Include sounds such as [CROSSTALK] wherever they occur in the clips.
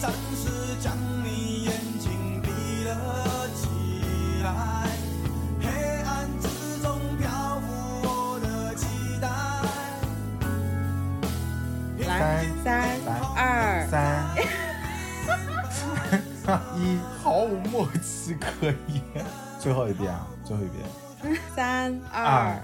暂时将你眼睛闭了起来，黑暗之中漂浮我的期待。来，三二三一，毫无默契可言。最后一遍啊，最后一遍。三二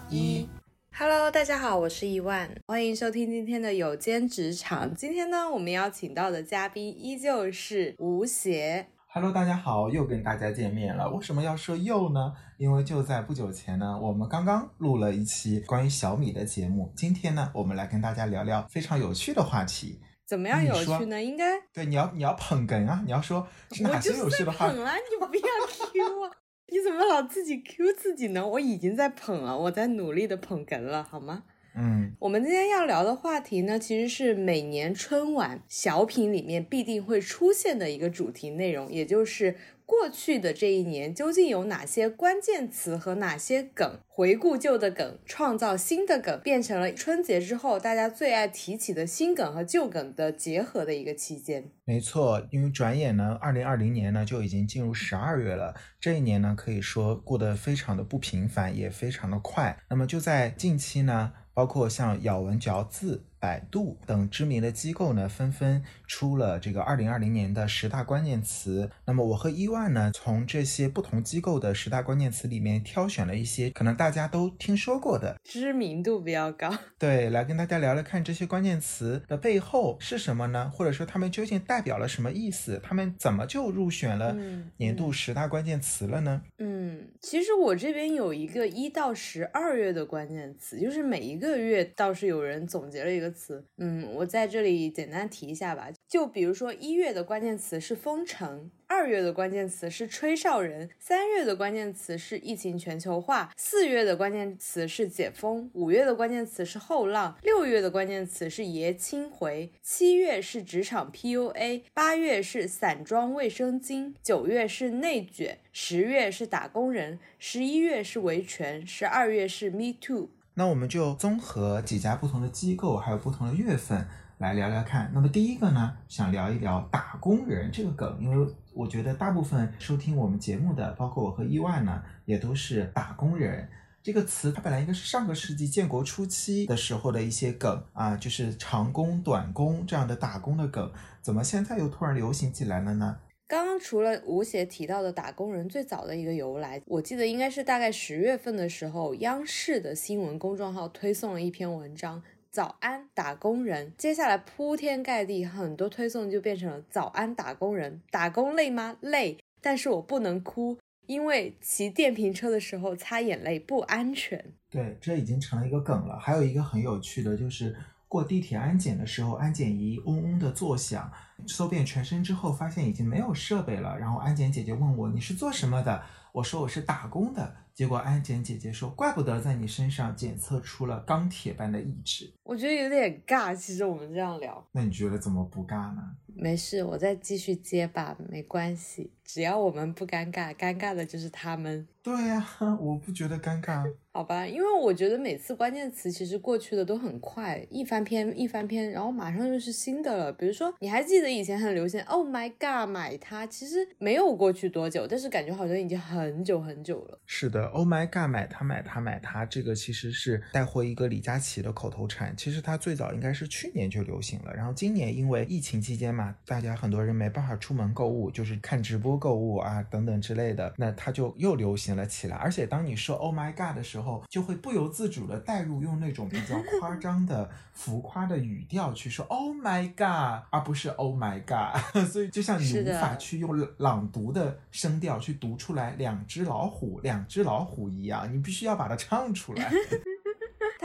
好，我是伊万，欢迎收听今天的有间职场。今天呢，我们邀请到的嘉宾依旧是吴邪。Hello，大家好，又跟大家见面了。为什么要说又呢？因为就在不久前呢，我们刚刚录了一期关于小米的节目。今天呢，我们来跟大家聊聊非常有趣的话题。怎么样有趣呢？应该对，你要你要捧哏啊，你要说是哪些有趣的话捧啊，你不要 [LAUGHS] Q 啊！你怎么老自己 Q 自己呢？我已经在捧了，我在努力的捧哏了，好吗？嗯，我们今天要聊的话题呢，其实是每年春晚小品里面必定会出现的一个主题内容，也就是过去的这一年究竟有哪些关键词和哪些梗，回顾旧的梗，创造新的梗，变成了春节之后大家最爱提起的新梗和旧梗的结合的一个期间。没错，因为转眼呢，二零二零年呢就已经进入十二月了。这一年呢，可以说过得非常的不平凡，也非常的快。那么就在近期呢，包括像咬文嚼字、百度等知名的机构呢，纷纷出了这个二零二零年的十大关键词。那么我和伊万呢，从这些不同机构的十大关键词里面挑选了一些可能大家都听说过的，知名度比较高，对，来跟大家聊聊看这些关键词的背后是什么呢？或者说他们究竟代表了什么意思？他们怎么就入选了嗯年度十大关键词了呢？嗯，其实我这边有一个一到十二月的关键词，就是每一个月倒是有人总结了一个词。嗯，我在这里简单提一下吧。就比如说一月的关键词是封城，二月的关键词是吹哨人，三月的关键词是疫情全球化，四月的关键词是解封，五月的关键词是后浪，六月的关键词是爷青回，七月是职场 PUA，八月是散装卫生巾，九月是内卷，十月是打工人，十一月是维权，十二月是 Me Too。那我们就综合几家不同的机构，还有不同的月份来聊聊看。那么第一个呢，想聊一聊打工人这个梗，因为我觉得大部分收听我们节目的，包括我和伊万呢，也都是打工人。这个词它本来应该是上个世纪建国初期的时候的一些梗啊，就是长工、短工这样的打工的梗，怎么现在又突然流行起来了呢？刚刚除了吴邪提到的打工人最早的一个由来，我记得应该是大概十月份的时候，央视的新闻公众号推送了一篇文章。早安，打工人。接下来铺天盖地，很多推送就变成了早安，打工人。打工累吗？累，但是我不能哭，因为骑电瓶车的时候擦眼泪不安全。对，这已经成了一个梗了。还有一个很有趣的，就是过地铁安检的时候，安检仪嗡嗡的作响，搜遍全身之后，发现已经没有设备了。然后安检姐姐问我你是做什么的？我说我是打工的。结果安检姐姐说，怪不得在你身上检测出了钢铁般的意志。我觉得有点尬。其实我们这样聊，那你觉得怎么不尬呢？没事，我再继续接吧，没关系，只要我们不尴尬，尴尬的就是他们。对呀、[LAUGHS] 我不觉得尴尬。好吧，因为我觉得每次关键词其实过去的都很快，一翻篇一翻篇，然后马上又是新的了。比如说，你还记得以前很流行 “Oh my God” 买它，其实没有过去多久，但是感觉好像已经很久很久了。是的，Oh my god，买它买它买它，这个其实是带货一个李佳琦的口头禅。其实它最早应该是去年就流行了，然后今年因为疫情期间嘛，大家很多人没办法出门购物，就是看直播购物啊等等之类的，那它就又流行了起来。而且当你说 Oh my god 的时候，就会不由自主的带入用那种比较夸张的 [LAUGHS] 浮夸的语调去说 Oh my god，而不是 Oh my god。[LAUGHS] 所以就像你无法去用朗读的声调去读出来两只老虎，两只老虎一样，你必须要把它唱出来。[LAUGHS]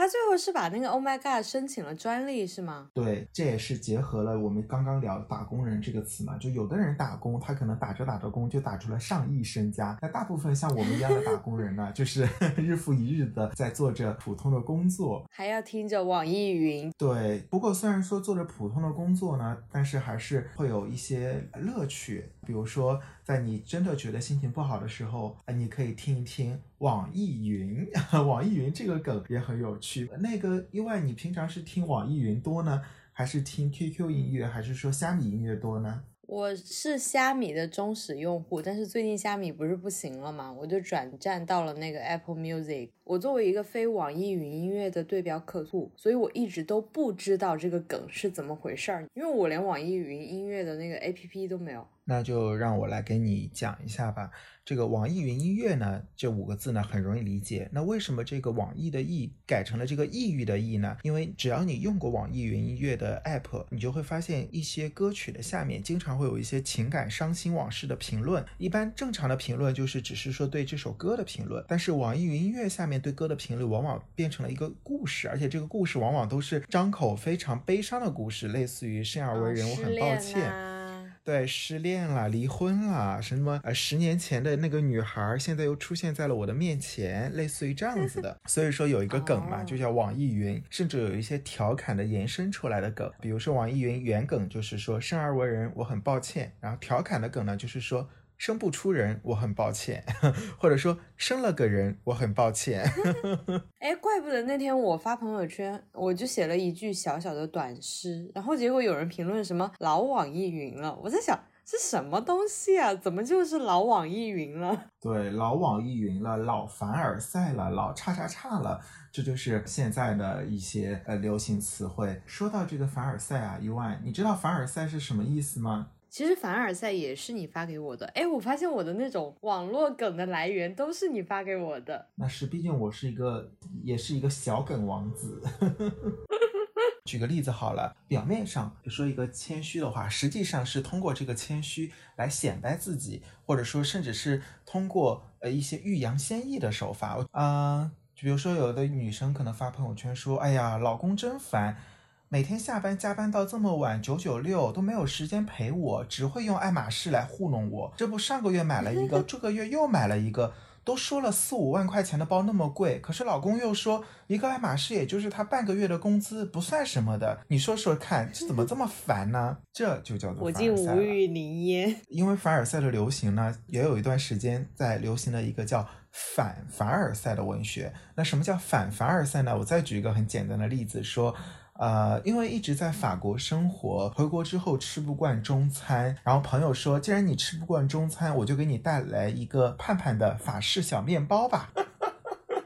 他最后是把那个 “Oh my God” 申请了专利是吗？对，这也是结合了我们刚刚聊“打工人”这个词嘛，就有的人打工，他可能打着打着工就打出了上亿身家，那大部分像我们一样的打工人呢，[LAUGHS] 就是 [LAUGHS] 日复一日的在做着普通的工作。还要听着网易云，对，不过虽然说做着普通的工作呢，但是还是会有一些乐趣，比如说在你真的觉得心情不好的时候，你可以听一听网易云，[LAUGHS] 网易云这个梗也很有趣。那个，因为你平常是听网易云多呢，还是听 QQ 音乐，还是说虾米音乐多呢？我是虾米的忠实用户，但是最近虾米不是不行了吗？我就转战到了那个 Apple Music。我作为一个非网易云音乐的对标客户，所以我一直都不知道这个梗是怎么回事儿，因为我连网易云音乐的那个 APP 都没有。那就让我来给你讲一下吧。这个网易云音乐呢，这五个字呢很容易理解。那为什么这个网易的易改成了这个抑郁的抑呢？因为只要你用过网易云音乐的 app，你就会发现一些歌曲的下面经常会有一些情感伤心往事的评论。一般正常的评论就是只是说对这首歌的评论，但是网易云音乐下面对歌的评论往往变成了一个故事，而且这个故事往往都是张口非常悲伤的故事，类似于生而为人，我很抱歉。对，失恋了，离婚了，什么呃，十年前的那个女孩，现在又出现在了我的面前，类似于这样子的。[LAUGHS] 所以说有一个梗嘛，就叫网易云，甚至有一些调侃的延伸出来的梗，比如说网易云原梗就是说生而为人，我很抱歉，然后调侃的梗呢就是说。生不出人，我很抱歉，[LAUGHS] 或者说生了个人，我很抱歉。[LAUGHS] 哎，怪不得那天我发朋友圈，我就写了一句小小的短诗，然后结果有人评论什么老网易云了，我在想是什么东西啊？怎么就是老网易云了？对，老网易云了，老凡尔赛了，老叉叉叉了，这就是现在的一些呃流行词汇。说到这个凡尔赛啊，伊万，你知道凡尔赛是什么意思吗？其实凡尔赛也是你发给我的，哎，我发现我的那种网络梗的来源都是你发给我的。那是，毕竟我是一个，也是一个小梗王子。[LAUGHS] 举个例子好了，表面上说一个谦虚的话，实际上是通过这个谦虚来显摆自己，或者说甚至是通过呃一些欲扬先抑的手法。啊，就比如说有的女生可能发朋友圈说，哎呀，老公真烦。每天下班加班到这么晚，九九六都没有时间陪我，只会用爱马仕来糊弄我。这不上个月买了一个，[LAUGHS] 这个月又买了一个，都说了四五万块钱的包那么贵，可是老公又说一个爱马仕也就是他半个月的工资，不算什么的。你说说看，这怎么这么烦呢？这就叫做我竟无语凝噎。因为凡尔赛的流行呢，也有一段时间在流行的一个叫反凡尔赛的文学。那什么叫反凡尔赛呢？我再举一个很简单的例子说。呃，因为一直在法国生活，回国之后吃不惯中餐，然后朋友说，既然你吃不惯中餐，我就给你带来一个盼盼的法式小面包吧。[LAUGHS]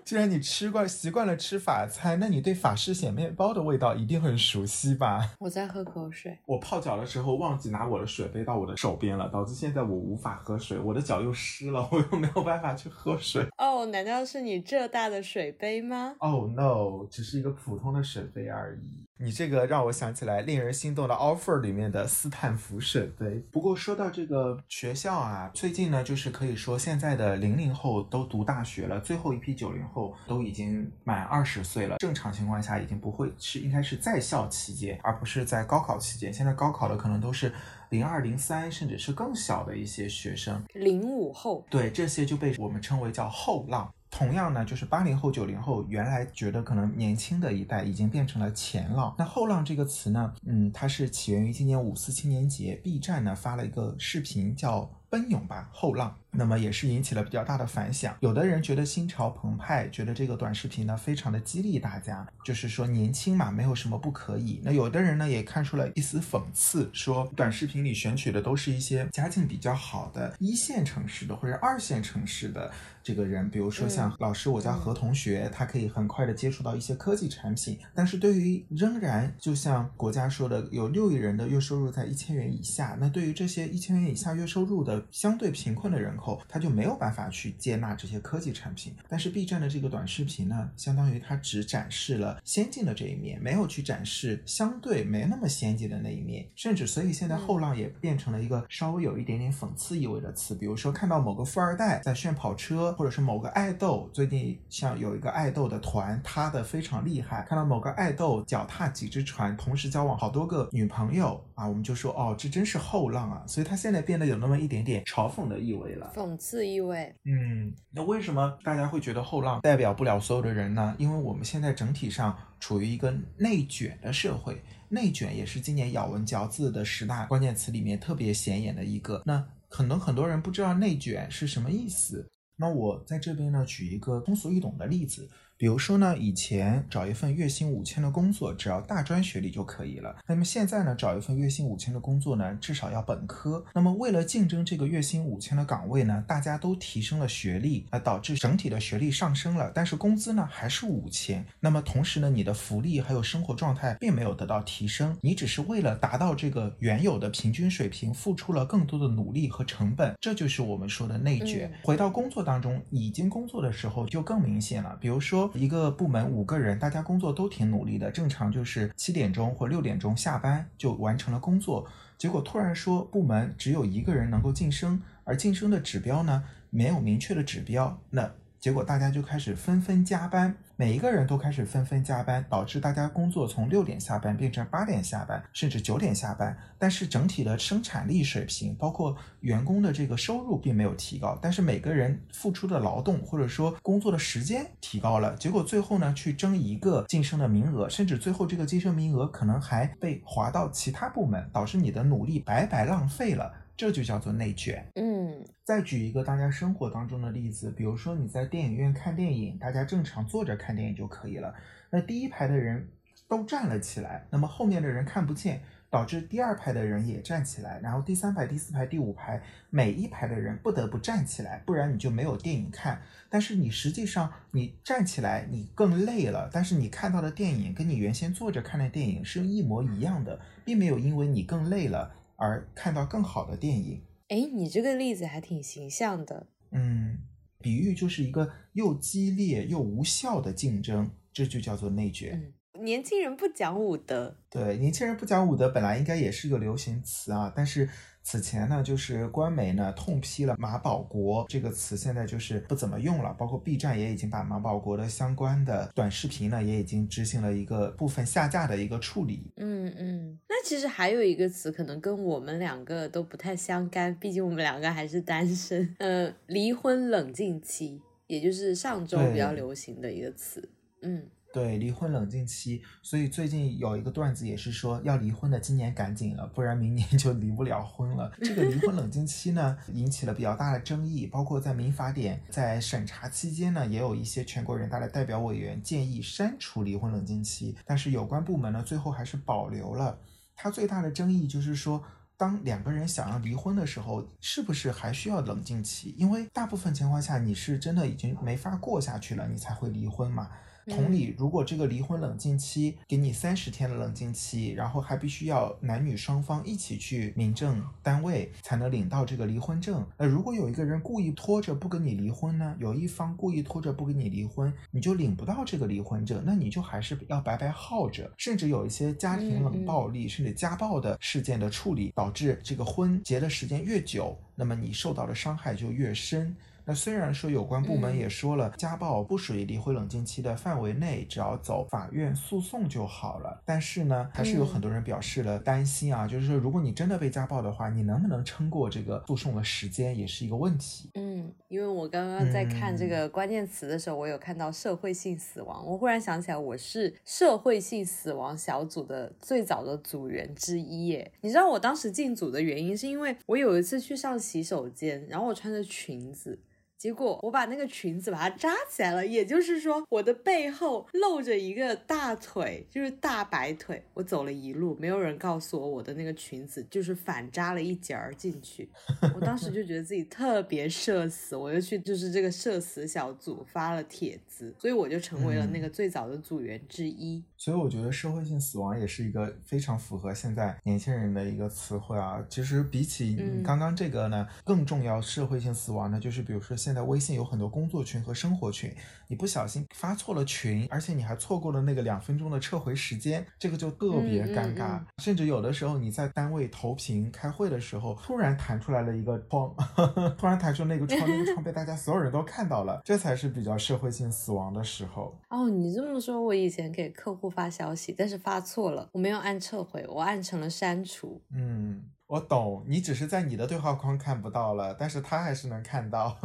既然你吃惯习惯了吃法餐，那你对法式咸面包的味道一定很熟悉吧？我在喝口水。我泡脚的时候忘记拿我的水杯到我的手边了，导致现在我无法喝水，我的脚又湿了，[LAUGHS] 我又没有办法去喝水。哦，难道是你浙大的水杯吗？Oh no，只是一个普通的水杯而已。你这个让我想起来令人心动的 offer 里面的斯坦福水杯。不过说到这个学校啊，最近呢，就是可以说现在的零零后都读大学了，最后一批九零后都已经满二十岁了。正常情况下已经不会是应该是在校期间，而不是在高考期间。现在高考的可能都是零二零三，甚至是更小的一些学生。零五后，对这些就被我们称为叫后浪。同样呢，就是八零后、九零后，原来觉得可能年轻的一代已经变成了前浪。那后浪这个词呢，嗯，它是起源于今年五四青年节，B 站呢发了一个视频叫。奔涌吧，后浪，那么也是引起了比较大的反响。有的人觉得心潮澎湃，觉得这个短视频呢非常的激励大家，就是说年轻嘛，没有什么不可以。那有的人呢也看出了一丝讽刺，说短视频里选取的都是一些家境比较好的一线城市的或者二线城市的这个人，比如说像老师，我家何同学，他可以很快的接触到一些科技产品。但是对于仍然就像国家说的，有六亿人的月收入在一千元以下，那对于这些一千元以下月收入的。相对贫困的人口，他就没有办法去接纳这些科技产品。但是 B 站的这个短视频呢，相当于它只展示了先进的这一面，没有去展示相对没那么先进的那一面。甚至，所以现在后浪也变成了一个稍微有一点点讽刺意味的词。比如说，看到某个富二代在炫跑车，或者是某个爱豆最近像有一个爱豆的团，塌的非常厉害。看到某个爱豆脚踏几只船，同时交往好多个女朋友啊，我们就说哦，这真是后浪啊。所以他现在变得有那么一点点。嘲讽的意味了，讽刺意味。嗯，那为什么大家会觉得后浪代表不了所有的人呢？因为我们现在整体上处于一个内卷的社会，内卷也是今年咬文嚼字的十大关键词里面特别显眼的一个。那可能很多人不知道内卷是什么意思。那我在这边呢，举一个通俗易懂的例子，比如说呢，以前找一份月薪五千的工作，只要大专学历就可以了。那么现在呢，找一份月薪五千的工作呢，至少要本科。那么为了竞争这个月薪五千的岗位呢，大家都提升了学历，啊，导致整体的学历上升了，但是工资呢还是五千。那么同时呢，你的福利还有生活状态并没有得到提升，你只是为了达到这个原有的平均水平，付出了更多的努力和成本，这就是我们说的内卷。嗯回到工作当中，已经工作的时候就更明显了。比如说一个部门五个人，大家工作都挺努力的，正常就是七点钟或六点钟下班就完成了工作。结果突然说部门只有一个人能够晋升，而晋升的指标呢没有明确的指标，那结果大家就开始纷纷加班，每一个人都开始纷纷加班，导致大家工作从六点下班变成八点下班，甚至九点下班。但是整体的生产力水平，包括员工的这个收入并没有提高，但是每个人付出的劳动或者说工作的时间提高了，结果最后呢去争一个晋升的名额，甚至最后这个晋升名额可能还被划到其他部门，导致你的努力白白浪费了。这就叫做内卷。嗯再举一个大家生活当中的例子，比如说你在电影院看电影，大家正常坐着看电影就可以了。那第一排的人都站了起来，那么后面的人看不见，导致第二排的人也站起来，然后第三排、第四排、第五排每一排的人不得不站起来，不然你就没有电影看。但是你实际上你站起来你更累了，但是你看到的电影跟你原先坐着看的电影是一模一样的，并没有因为你更累了而看到更好的电影。哎，你这个例子还挺形象的。嗯，比喻就是一个又激烈又无效的竞争，这就叫做内卷。嗯，年轻人不讲武德。对，年轻人不讲武德本来应该也是个流行词啊，但是此前呢，就是官媒呢痛批了马保国这个词，现在就是不怎么用了，包括 B 站也已经把马保国的相关的短视频呢也已经执行了一个部分下架的一个处理。嗯嗯，那其实还有一个词，可能跟我们两个都不太相干，毕竟我们两个还是单身。呃，离婚冷静期，也就是上周比较流行的一个词。嗯对，离婚冷静期，所以最近有一个段子也是说，要离婚的今年赶紧了，不然明年 [LAUGHS] 就离不了婚了。这个离婚冷静期呢，引起了比较大的争议，包括在民法典在审查期间呢，也有一些全国人大的代表委员建议删除离婚冷静期，但是有关部门呢，最后还是保留了。它最大的争议就是说。当两个人想要离婚的时候，是不是还需要冷静期？因为大部分情况下，你是真的已经没法过下去了，你才会离婚嘛。同理，如果这个离婚冷静期给你三十天的冷静期，然后还必须要男女双方一起去民政单位才能领到这个离婚证。那如果有一个人故意拖着不跟你离婚呢？有一方故意拖着不跟你离婚，你就领不到这个离婚证，那你就还是要白白耗着。甚至有一些家庭冷暴力甚至家暴的事件的处理，导致这个婚结的时间越久，那么你受到的伤害就越深。那虽然说有关部门嗯也说了，家暴不属于离婚冷静期的范围内，只要走法院诉讼就好了。但是呢，还是有很多人表示了担心啊，就是说如果你真的被家暴的话，你能不能撑过这个诉讼的时间，也是一个问题。嗯，因为我刚刚在看这嗯个关键词的时候，我有看到社会性死亡，我忽然想起来，我是社会性死亡小组的最早的组员之一耶。你知道我当时进组的原因，是因为我有一次去上洗手间，然后我穿着裙子。结果我把那个裙子把它扎起来了，也就是说我的背后露着一个大腿，就是大白腿。我走了一路，没有人告诉我我的那个裙子就是反扎了一截儿进去。我当时就觉得自己特别社死，我就去就是这个社死小组发了帖子，所以我就成为了那个最早的组员之一。所以我觉得社会性死亡也是一个非常符合现在年轻人的一个词汇啊。其实比起嗯刚刚这个呢，更重要社会性死亡呢，就是比如说现在微信有很多工作群和生活群，你不小心发错了群，而且你还错过了那个两分钟的撤回时间，这个就特别尴尬。嗯嗯甚至有的时候你在单位投屏开会的时候，突然弹出来了一个窗，[LAUGHS] 突然弹出那个窗，那个窗被大家所有人都看到了，这才是比较社会性死亡的时候。哦，你这么说，我以前给客户发消息，但是发错了，我没有按撤回，我按成了删除。嗯，我懂，你只是在你的对话框看不到了，但是他还是能看到。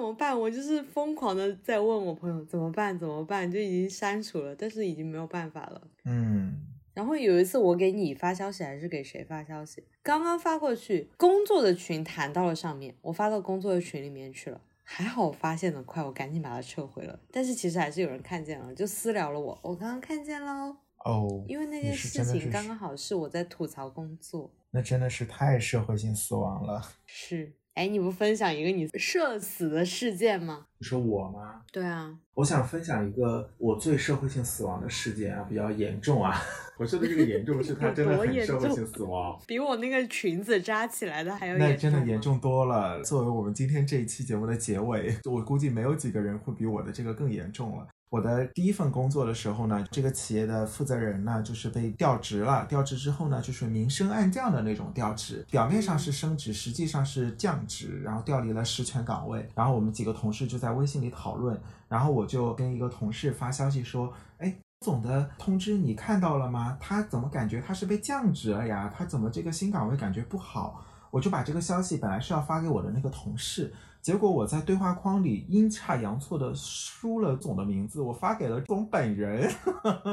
怎么办，我就是疯狂的在问我朋友怎么办，怎么办，就已经删除了，但是已经没有办法了。嗯然后有一次我给你发消息，还是给谁发消息？刚刚发过去，工作的群弹到了上面，我发到工作的群里面去了。还好我发现的快，我赶紧把它撤回了。但是其实还是有人看见了，就私聊了我，我刚刚看见喽。哦，因为那件事情刚刚好是我在吐槽工作。那真的是太社会性死亡了。是，哎，你不分享一个你社死的事件吗？你说我吗？对啊，我想分享一个我最社会性死亡的事件啊，比较严重啊。[LAUGHS] 我说的这个严重是它真的很严重社会性死亡。比我那个裙子扎起来的还要严重那真的严重多了。作为我们今天这一期节目的结尾，我估计没有几个人会比我的这个更严重了。我的第一份工作的时候呢，这个企业的负责人呢，就是被调职了。调职之后呢，就是明升暗降的那种调职，表面上是升职，实际上是降职，然后调离了实权岗位。然后我们几个同事就在微信里讨论，然后我就跟一个同事发消息说，哎。总的通知你看到了吗？他怎么感觉他是被降职了呀？他怎么这个新岗位感觉不好？我就把这个消息本来是要发给我的那个同事，结果我在对话框里阴差阳错的输了总的名字，我发给了总本人，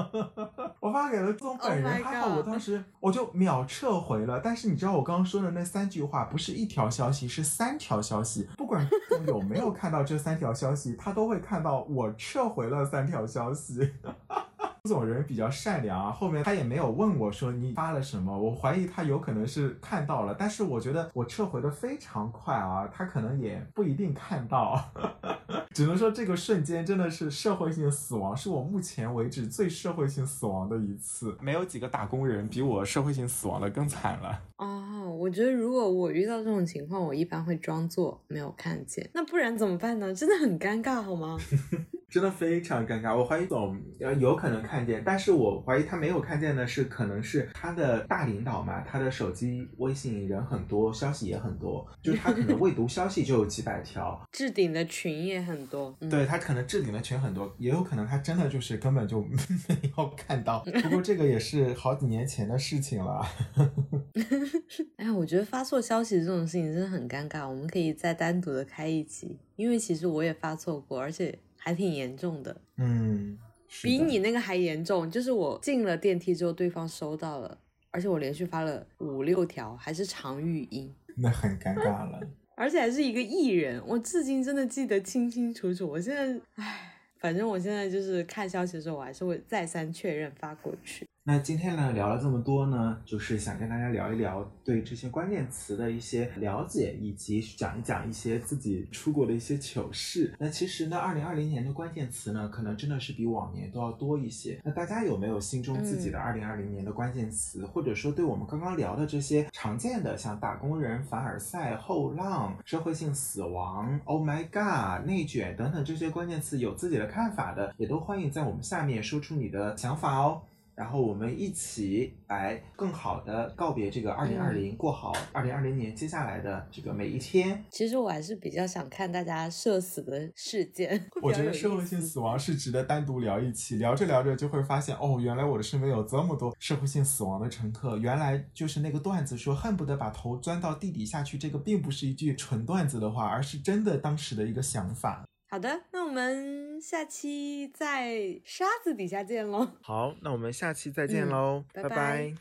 [LAUGHS] 我发给了总本 Oh 人还好我当时我就秒撤回了。但是你知道我刚刚说的那三句话不是一条消息，是三条消息，不管总有没有看到这三条消息，他都会看到我撤回了三条消息。[LAUGHS] 这种人比较善良啊，后面他也没有问我说你发了什么，我怀疑他有可能是看到了，但是我觉得我撤回的非常快啊，他可能也不一定看到，[LAUGHS] 只能说这个瞬间真的是社会性死亡，是我目前为止最社会性死亡的一次，没有几个打工人比我社会性死亡的更惨了。哦，我觉得如果我遇到这种情况，我一般会装作没有看见，那不然怎么办呢？真的很尴尬，好吗？[LAUGHS] 真的非常尴尬，我怀疑总呃有可能看见，但是我怀疑他没有看见的是，可能是他的大领导嘛，他的手机微信人很多，消息也很多，就是他可能未读消息就有几百条，[LAUGHS] 置顶的群也很多，嗯、对他可能置顶的群很多，也有可能他真的就是根本就 [LAUGHS] 没有看到。[LAUGHS] 不过这个也是好几年前的事情了。哎呀，我觉得发错消息这种事情真的很尴尬，我们可以再单独的开一集，因为其实我也发错过，而且还挺严重的，嗯，比你那个还严重。就是我进了电梯之后，对方收到了，而且我连续发了五六条，还是长语音，那很尴尬了。[LAUGHS] 而且还是一个艺人，我至今真的记得清清楚楚。我现在，唉，反正我现在就是看消息的时候，我还是会再三确认发过去。那今天呢聊了这么多呢，就是想跟大家聊一聊对这些关键词的一些了解，以及讲一讲一些自己出国的一些糗事。那其实呢，二零二零年的关键词呢，可能真的是比往年都要多一些。那大家有没有心中自己的二零二零年的关键词，或者说对我们刚刚聊的这些常见的，像打工人、凡尔赛、后浪、社会性死亡、Oh my God、内卷等等这些关键词有自己的看法的，也都欢迎在我们下面说出你的想法哦。然后我们一起来更好的告别这个二零二零，过好二零二零年接下来的这个每一天。其实我还是比较想看大家社死的事件。[LAUGHS] 我觉得社会性死亡是值得单独聊一期，聊着聊着就会发现，哦，原来我的身边有这么多社会性死亡的乘客，原来就是那个段子说恨不得把头钻到地底下去，这个并不是一句纯段子的话，而是真的当时的一个想法。好的，那我们下期在沙子底下见喽。好，那我们下期再见嗯喽，拜。拜拜